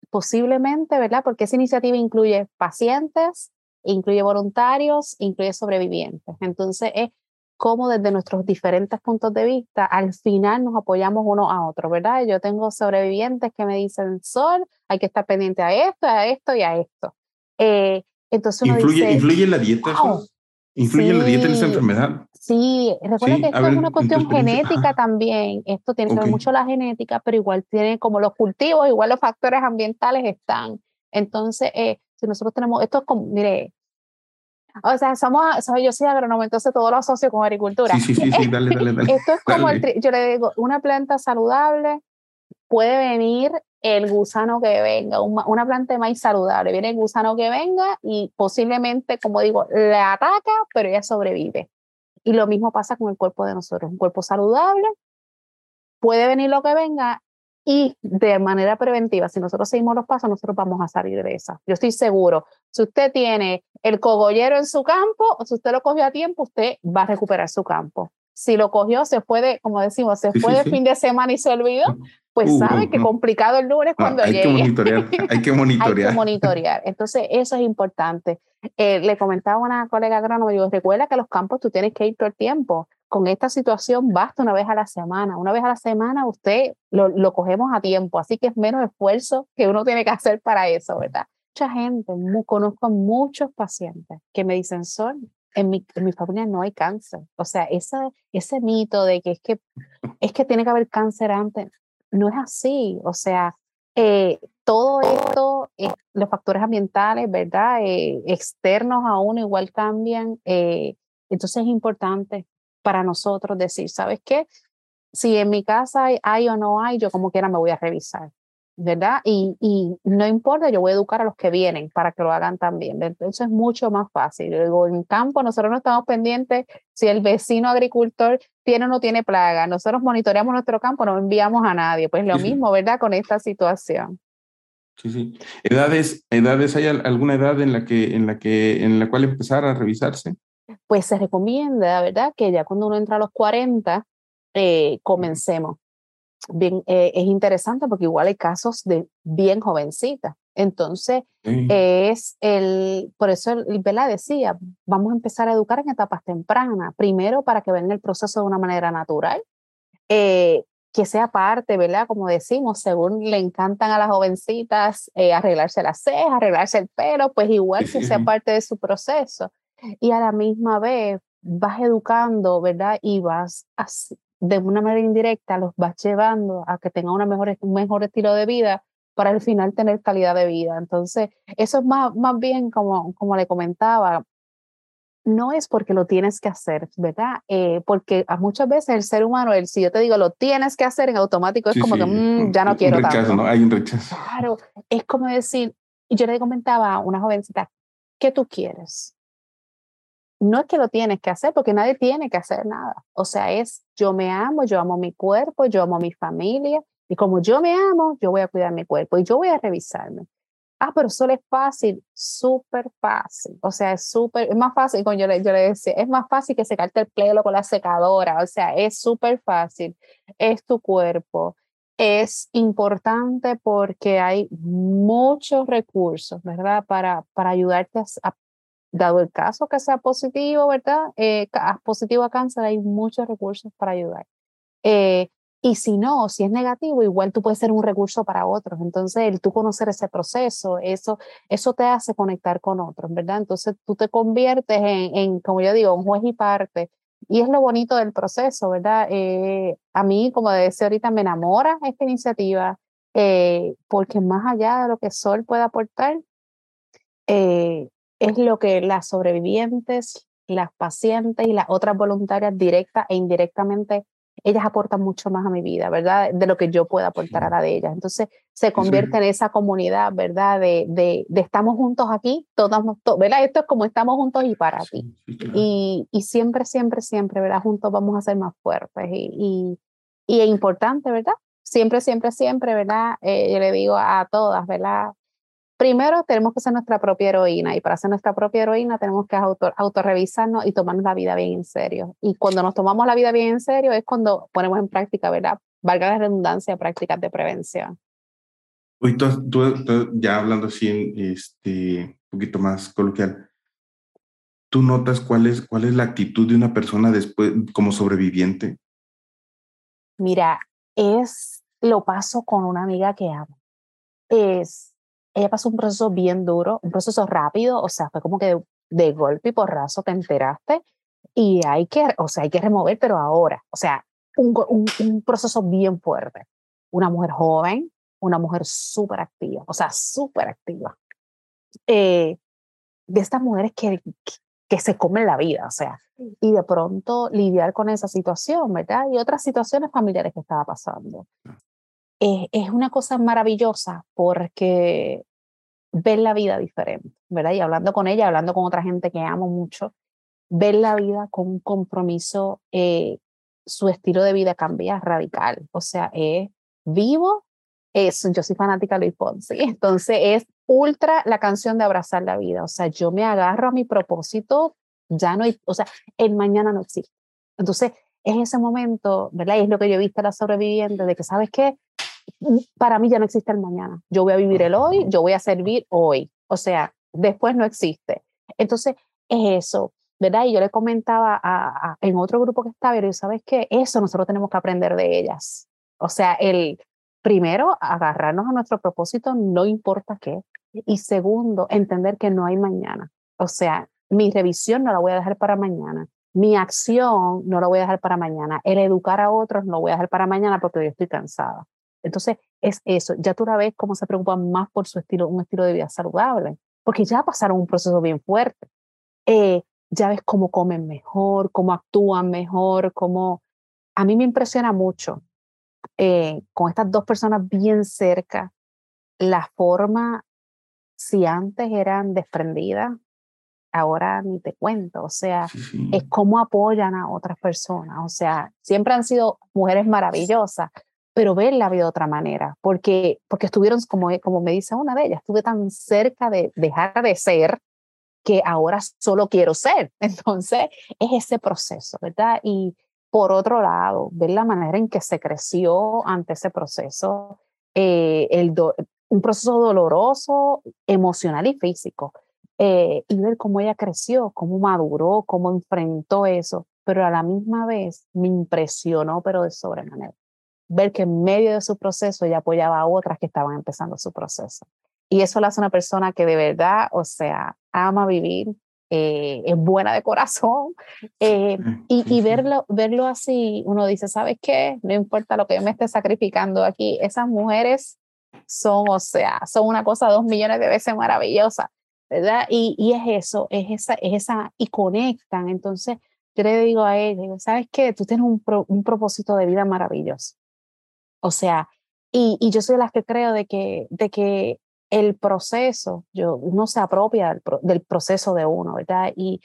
posiblemente, ¿verdad? Porque esa iniciativa incluye pacientes, incluye voluntarios, incluye sobrevivientes. Entonces, es cómo desde nuestros diferentes puntos de vista, al final nos apoyamos uno a otro, ¿verdad? Yo tengo sobrevivientes que me dicen, Sol, hay que estar pendiente a esto, a esto y a esto. Eh, Entonces ¿Influye, ¿Influye la dieta? ¿Influye la dieta en esa enfermedad? Sí, recuerda que esto es una cuestión genética también. Esto tiene que ver mucho la genética, pero igual tiene como los cultivos, igual los factores ambientales están. Entonces, eh, si nosotros tenemos, esto es como, mire, o sea, somos, yo soy agrónomo, entonces todo lo asocio con agricultura. Sí, sí, sí, dale, dale, dale. Esto es como, el, yo le digo, una planta saludable puede venir el gusano que venga, una planta de maíz saludable, viene el gusano que venga y posiblemente, como digo, le ataca, pero ella sobrevive. Y lo mismo pasa con el cuerpo de nosotros, un cuerpo saludable, puede venir lo que venga y de manera preventiva, si nosotros seguimos los pasos, nosotros vamos a salir de esa. Yo estoy seguro, si usted tiene el cogollero en su campo, o si usted lo cogió a tiempo, usted va a recuperar su campo. Si lo cogió, se fue de, como decimos, se fue de fin de semana y se olvidó, pues uh, sabe que complicado el lunes cuando hay llegue. Que monitorear, hay que monitorear. hay que monitorear. Entonces, eso es importante. Eh, le comentaba a una colega agrónoma, digo, recuerda que los campos tú tienes que ir todo el tiempo con esta situación basta una vez a la semana. Una vez a la semana usted lo, lo, cogemos a tiempo, así que es menos esfuerzo que uno tiene que hacer para eso, ¿verdad? Mucha gente, conozco muchos pacientes que me dicen, Sol, en mi, en mi familia no hay cáncer. O sea, ese, ese mito de que es, que es que tiene que haber cáncer antes, no es así. O sea, eh, todo esto, eh, los factores ambientales, ¿verdad? Eh, externos a uno igual cambian. entonces es importante para nosotros decir, ¿sabes qué? Si en mi casa hay, o no hay, yo como quiera me voy a revisar, ¿verdad? Y, y, no importa, yo voy a educar a los que vienen para que lo hagan también. Entonces es mucho más fácil. Luego en campo nosotros no estamos pendientes si el vecino agricultor tiene o no tiene plaga. Nosotros monitoreamos nuestro campo, no enviamos a nadie. Pues lo mismo, ¿verdad? Con esta situación. Sí, sí. ¿Edades, edades hay alguna edad en la que, en la que, en la cual empezar a revisarse? pues se recomienda, ¿verdad? Que ya cuando uno entra a los 40, eh, comencemos. Bien, eh, es interesante porque igual hay casos de bien jovencita. Entonces, es el, por eso Vela decía, vamos a empezar a educar en etapas tempranas, primero para que vean el proceso de una manera natural, eh, que sea parte, ¿verdad? Como decimos, según le encantan a las jovencitas arreglarse las cejas, arreglarse el pelo, pues igual que sea parte de su proceso y a la misma vez vas educando, ¿verdad? Y vas de una manera indirecta, los vas llevando a que tengan una mejor, un mejor estilo de vida para al final tener calidad de vida. Entonces, eso es más, más bien como, como le comentaba, no es porque lo tienes que hacer, ¿verdad? Eh, porque a muchas veces el ser humano, el, si yo te digo lo tienes que hacer en automático, es como que mm, ya no quiero rechazo, ¿no? Hay un rechazo. Claro, es como decir, yo le comentaba a una jovencita, ¿qué tú quieres? No es que lo tienes que hacer, porque nadie tiene que hacer nada. O sea, es yo me amo, yo amo mi cuerpo, yo amo mi familia, y como yo me amo, yo voy a cuidar mi cuerpo y yo voy a revisarme. Ah, pero solo es fácil, súper fácil. O sea, es súper, es más fácil, como yo le, yo le decía, es más fácil que secarte el pelo con la secadora. O sea, es súper fácil. Es tu cuerpo. Es importante porque hay muchos recursos, ¿verdad? Para, para ayudarte a, dado el caso que sea positivo, ¿verdad? Eh, positivo a cáncer, hay muchos recursos para ayudar. Eh, y si no, si es negativo, igual tú puedes ser un recurso para otros. Entonces, el tú conocer ese proceso, eso, eso te hace conectar con otros, ¿verdad? Entonces, tú te conviertes en, en como yo digo, un juez y parte. Y es lo bonito del proceso, ¿verdad? Eh, a mí, como decía ahorita, me enamora esta iniciativa, porque más allá de lo que Sol puede aportar, eh, es lo que las sobrevivientes, las pacientes y las otras voluntarias directa e indirectamente, ellas aportan mucho más a mi vida, ¿verdad? De lo que yo pueda aportar a la de ellas. Entonces se convierte en esa comunidad, ¿verdad? De, de, de estamos juntos aquí, todos, ¿verdad? Esto es como estamos juntos y para ti. Y, y, siempre, siempre, siempre, ¿verdad? Juntos vamos a ser más fuertes y, y, y es importante, ¿verdad? Siempre, siempre, siempre, ¿verdad? Eh, yo le digo a todas, ¿verdad? Primero tenemos que ser nuestra propia heroína y para ser nuestra propia heroína tenemos que auto, autorrevisarnos y tomarnos la vida bien en serio. Y cuando nos tomamos la vida bien en serio es cuando ponemos en práctica, ¿verdad? Valga la redundancia, prácticas de prevención. Hoy tú, ya hablando así, este, un poquito más coloquial, ¿tú notas cuál es, cuál es la actitud de una persona después como sobreviviente? Mira, es, lo paso con una amiga que amo. Es ella pasó un proceso bien duro, un proceso rápido, o sea, fue como que de, golpe y porrazo te enteraste y hay que, o sea, hay que remover, pero ahora, o sea, un, un, proceso bien fuerte. Una mujer joven, una mujer súper activa, o sea, súper activa. Eh, de estas mujeres que, que se comen la vida, o sea, y de pronto lidiar con esa situación, ¿verdad? Y otras situaciones familiares que estaba pasando. Eh, es una cosa maravillosa porque ver la vida diferente, ¿verdad? Y hablando con ella, hablando con otra gente que amo mucho, ver la vida con un compromiso, eh, su estilo de vida cambia radical, o sea, es vivo, es, yo soy fanática de Luis Ponce, entonces es ultra la canción de abrazar la vida, o sea, yo me agarro a mi propósito, ya no hay, o sea, el mañana no existe. Entonces, es ese momento, ¿verdad? Y es lo que yo he visto a la sobreviviente, de que, ¿sabes qué? Para mí ya no existe el mañana. Yo voy a vivir el hoy, yo voy a servir hoy. O sea, después no existe. Entonces, es eso, ¿verdad? Y yo le comentaba a, en otro grupo que estaba, y ¿sabes qué? Eso nosotros tenemos que aprender de ellas. O sea, el primero, agarrarnos a nuestro propósito, no importa qué. Y segundo, entender que no hay mañana. O sea, mi revisión no la voy a dejar para mañana. Mi acción no la voy a dejar para mañana. El educar a otros no lo voy a dejar para mañana porque yo estoy cansada. Entonces, es eso. Ya tú la ves cómo se preocupan más por su estilo, un estilo de vida saludable, porque ya pasaron un proceso bien fuerte. Eh, ya ves cómo comen mejor, cómo actúan mejor, cómo... A mí me impresiona mucho eh, con estas dos personas bien cerca la forma si antes eran desprendidas, ahora ni te cuento, o sea, es cómo apoyan a otras personas, o sea, siempre han sido mujeres maravillosas, pero verla de otra manera, porque, porque estuvieron, como, como me dice una de ellas, estuve tan cerca de dejar de ser que ahora solo quiero ser. Entonces, es ese proceso, ¿verdad? Y por otro lado, ver la manera en que se creció ante ese proceso, eh, el un proceso doloroso, emocional y físico. Eh, y ver cómo ella creció, cómo maduró, cómo enfrentó eso, pero a la misma vez me impresionó, pero de sobremanera. Ver que en medio de su proceso ella apoyaba a otras que estaban empezando su proceso. Y eso la hace una persona que de verdad, o sea, ama vivir, eh, es buena de corazón. Eh, y, y verlo, verlo así, uno dice, ¿sabes qué? No importa lo que yo me esté sacrificando aquí, esas mujeres son, o sea, son una cosa dos millones de veces maravillosa, ¿verdad? Y, y es eso, es esa, es esa, y conectan. Entonces, yo le digo a ella, ¿sabes qué? Tú tienes un, un propósito de vida maravilloso. O sea, y, y, yo soy de las que creo de que, de que el proceso, yo, uno se apropia del, del proceso de uno, ¿verdad? Y,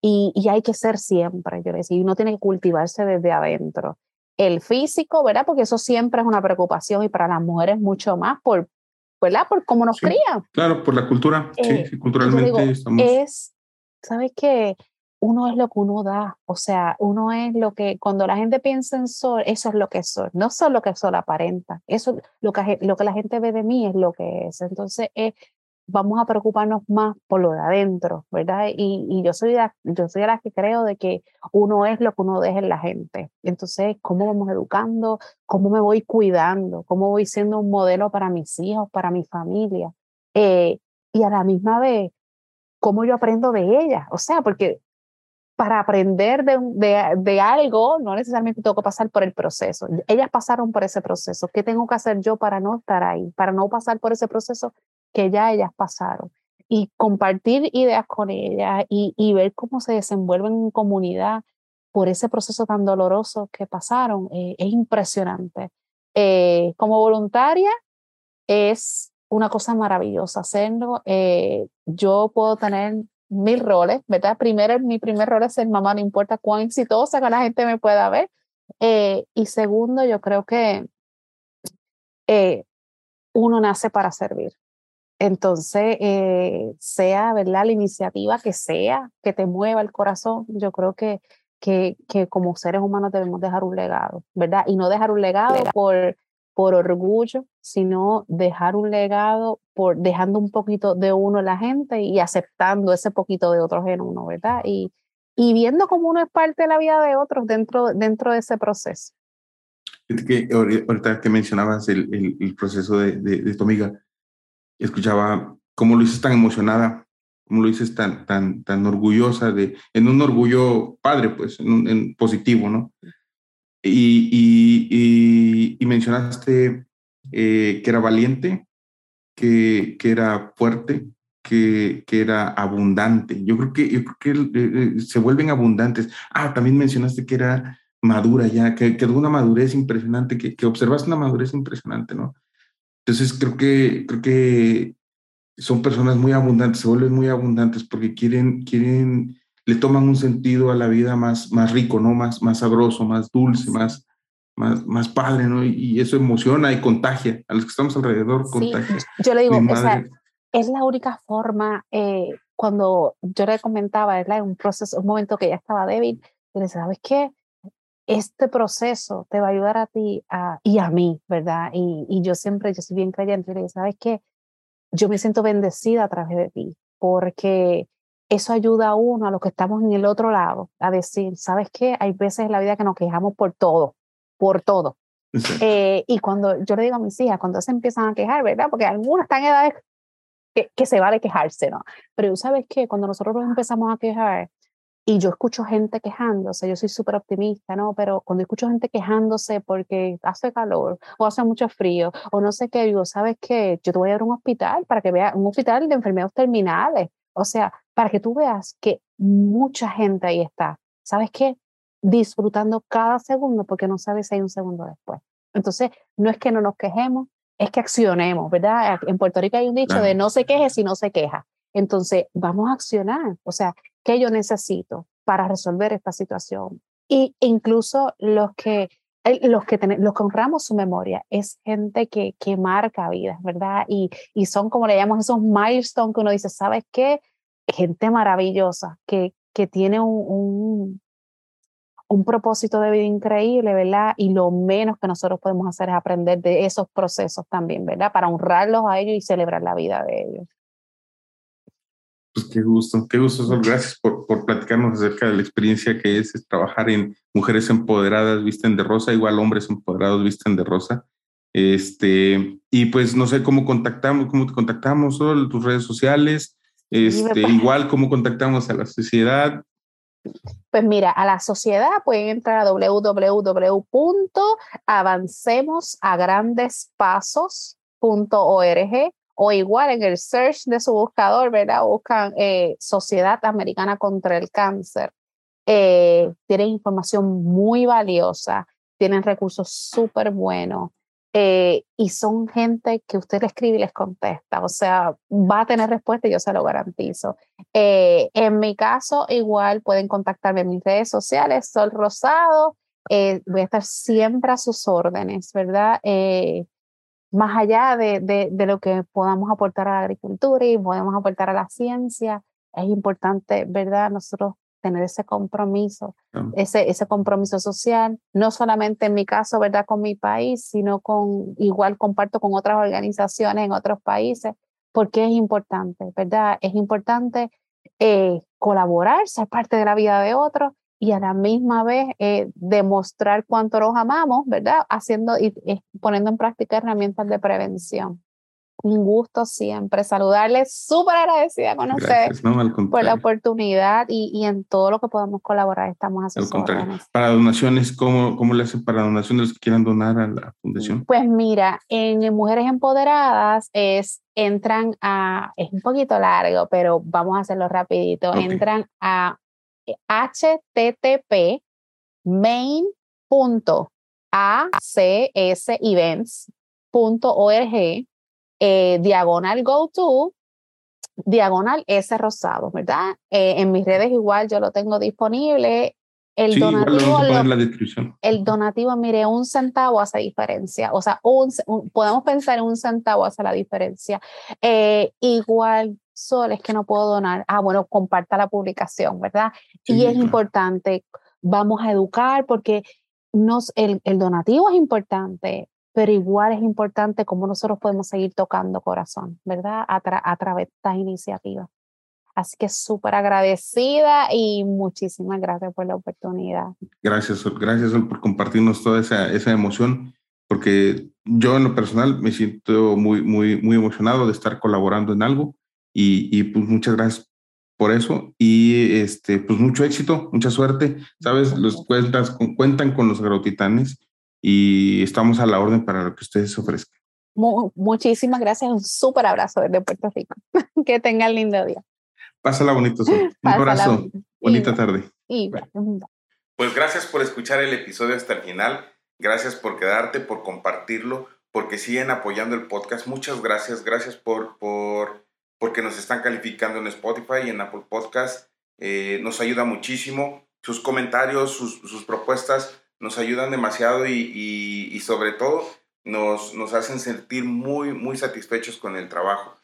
y, y, hay que ser siempre, yo le decía, uno tiene que cultivarse desde adentro el físico, ¿verdad? Porque eso siempre es una preocupación y para las mujeres mucho más por, ¿verdad? Por cómo nos crían. Claro, por la cultura, sí, eh, culturalmente estamos... Es, ¿sabes qué? Uno es lo que uno da, o sea, uno es lo que, cuando la gente piensa en sol, eso es lo que soy, no solo lo que sol aparenta, eso, lo que, lo que la gente ve de mí es lo que es. Entonces, es vamos a preocuparnos más por lo de adentro, ¿verdad? Y, y yo, soy de, yo soy las que creo de que uno es lo que uno deja en la gente. Entonces, ¿cómo vamos educando? ¿Cómo me voy cuidando? ¿Cómo voy siendo un modelo para mis hijos, para mi familia? Eh, y a la misma vez, ¿cómo yo aprendo de ellas? O sea, porque para aprender de, de, algo, no necesariamente tengo que pasar por el proceso. Ellas pasaron por ese proceso. ¿Qué tengo que hacer yo para no estar ahí? Para no pasar por ese proceso que ya ellas pasaron y compartir ideas con ellas y, y ver cómo se desenvuelven en comunidad por ese proceso tan doloroso que pasaron eh, es impresionante. Eh, como voluntaria es una cosa maravillosa hacerlo. Eh, yo puedo tener mil roles, ¿verdad? Primero, mi primer rol es ser mamá, no importa cuán exitosa que la gente me pueda ver. y segundo, yo creo que uno nace para servir. Entonces, eh, sea ¿verdad? la iniciativa que sea, que te mueva el corazón, yo creo que, que, que, como seres humanos debemos dejar un legado, ¿verdad? Y no dejar un legado por, por orgullo, sino dejar un legado por dejando un poquito de uno en la gente y aceptando ese poquito de otros en uno, ¿verdad? Y, y viendo cómo uno es parte de la vida de otros dentro, dentro de ese proceso. Que, ahorita que mencionabas el, el, proceso de, de, de tu amiga, escuchaba cómo lo dices tan emocionada, cómo lo dices tan, tan, tan orgullosa, de, en un orgullo padre, pues, en, en positivo, ¿no? Y, y, y, mencionaste eh, que era valiente, que, que era fuerte, que, que, era abundante. Yo creo que, yo creo que eh, eh, se vuelven abundantes. Ah, también mencionaste que era madura ya, que, que una madurez impresionante, que, que observaste una madurez impresionante, ¿no? Entonces creo que, creo que son personas muy abundantes, se vuelven muy abundantes porque quieren, quieren, le toman un sentido a la vida más, más rico, ¿no? Más, más sabroso, más dulce, más, más, más padre, ¿no? Y, eso emociona y contagia. A los que estamos alrededor, contagia. Yo le digo, o sea, es la única forma, eh, cuando yo le comentaba, ¿verdad? Un proceso, un momento que ya estaba débil, le ¿sabes qué? Este proceso te va a ayudar a ti a, y a mí, ¿verdad? Y, y yo siempre, yo soy bien creyente, y le ¿sabes qué? Yo me siento bendecida a través de ti, porque eso ayuda a uno, a los que estamos en el otro lado, a decir, ¿sabes qué? Hay veces en la vida que nos quejamos por todo, por todo. Eh, y cuando yo le digo a mis hijas, cuando se empiezan a quejar, ¿verdad? Porque algunas están en edades que, que se vale quejarse, ¿no? Pero ¿sabes qué? Cuando nosotros nos empezamos a quejar, y yo escucho gente quejándose, yo soy súper optimista, ¿no? Pero cuando escucho gente quejándose porque hace calor o hace mucho frío o no sé qué, digo, ¿sabes qué? Yo te voy a ir a un hospital para que veas, un hospital de enfermedades terminales, o sea, para que tú veas que mucha gente ahí está, ¿sabes qué? Disfrutando cada segundo porque no sabes si hay un segundo después. Entonces, no es que no nos quejemos, es que accionemos, ¿verdad? En Puerto Rico hay un dicho de no se queje si no se queja. Entonces, vamos a accionar. O sea, ¿qué yo necesito para resolver esta situación? Y incluso los que, los que, los que honramos su memoria es gente que, que marca vidas, ¿verdad? Y, y son, como le llamamos, esos milestones que uno dice, ¿sabes qué? Gente maravillosa, que, que tiene un, un, un propósito de vida increíble, ¿verdad? Y lo menos que nosotros podemos hacer es aprender de esos procesos también, ¿verdad? Para honrarlos a ellos y celebrar la vida de ellos. Pues qué gusto, qué gusto, Sol. Gracias por, por platicarnos acerca de la experiencia que es, trabajar en mujeres empoderadas visten de rosa, igual hombres empoderados visten de rosa. Este, y pues no sé cómo contactamos, cómo te contactamos, Sol, tus redes sociales, este, igual cómo contactamos a la sociedad. Pues mira, a la sociedad pueden entrar a www.avancemosagrandespasos.org o igual en el search de su buscador, ¿verdad? Buscan eh, Sociedad Americana contra el Cáncer. Eh, tienen información muy valiosa, tienen recursos súper buenos eh, y son gente que usted le escribe y les contesta. O sea, va a tener respuesta y yo se lo garantizo. en mi caso, igual pueden contactarme en mis redes sociales, Sol Rosado. voy a estar siempre a sus órdenes, ¿verdad? más allá de, de, lo que podamos aportar a la agricultura y podemos aportar a la ciencia, es importante, ¿verdad? Nosotros tener ese compromiso, ese, ese compromiso social, no solamente en mi caso, ¿verdad? Con mi país, sino con, igual comparto con otras organizaciones en otros países, porque es importante, ¿verdad? Es importante eh, colaborar, ser parte de la vida de otros y a la misma vez eh, demostrar cuánto los amamos, ¿verdad? Haciendo y, poniendo en práctica herramientas de prevención. Un gusto siempre saludarles, súper agradecida con ustedes por la oportunidad y, y, en todo lo que podamos colaborar estamos haciendo. Para donaciones, ¿cómo, ¿cómo le hacen para donaciones que quieran donar a la fundación? Pues mira, en Mujeres Empoderadas es, entran a, es un poquito largo, pero vamos a hacerlo rapidito, entran a http main.acsevents.org eh, diagonal go to diagonal S rosado, ¿verdad? Eh, en mis redes igual yo lo tengo disponible. El donativo, la descripción. el donativo, mire, un centavo hace diferencia. O sea, un, podemos pensar en un centavo hace la diferencia. Eh, igual soles que no puedo donar. Ah, bueno, comparta la publicación, ¿verdad? y es importante, vamos a educar porque nos, el, el, donativo es importante, pero igual es importante cómo nosotros podemos seguir tocando corazón, ¿verdad? A, a través de estas iniciativas. Así que súper agradecida y muchísimas gracias por la oportunidad. Gracias, gracias por compartirnos toda esa, esa emoción porque yo en lo personal me siento muy, muy, muy emocionado de estar colaborando en algo y, y pues muchas gracias por eso y este pues mucho éxito, mucha suerte, sabes, los cuentas con, cuentan con los agrotitanes y estamos a la orden para lo que ustedes ofrezcan. muchísimas gracias, un súper abrazo desde Puerto Rico. que tengan lindo día. Pásala bonito, Un abrazo, bonita tarde. Pues gracias por escuchar el episodio hasta el final. Gracias por quedarte, por compartirlo, porque siguen apoyando el podcast. Muchas gracias. Gracias por, por porque nos están calificando en Spotify y en Apple Podcast. Eh, nos ayuda muchísimo. Sus comentarios, sus, sus propuestas nos ayudan demasiado y, sobre todo nos, nos, hacen sentir muy, muy satisfechos con el trabajo.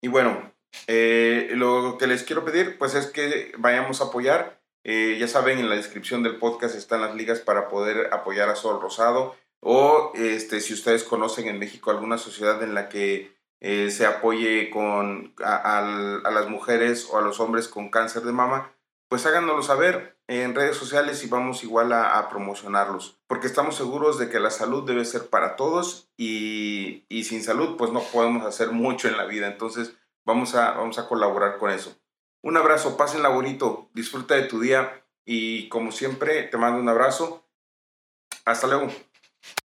Y bueno, eh, lo que les quiero pedir pues es que vayamos a apoyar. Eh, ya saben, en la descripción del podcast están las ligas para poder apoyar a Sol Rosado o este, si ustedes conocen en México alguna sociedad en la que eh, se apoye con, a, las mujeres o a los hombres con cáncer de mama, pues háganoslo saber en redes sociales y vamos igual a, promocionarlos, porque estamos seguros de que la salud debe ser para todos y, y, sin salud pues no podemos hacer mucho en la vida, entonces vamos a, vamos a colaborar con eso. Un abrazo, pásenla bonito, disfruta de tu día y como siempre te mando un abrazo. Hasta luego.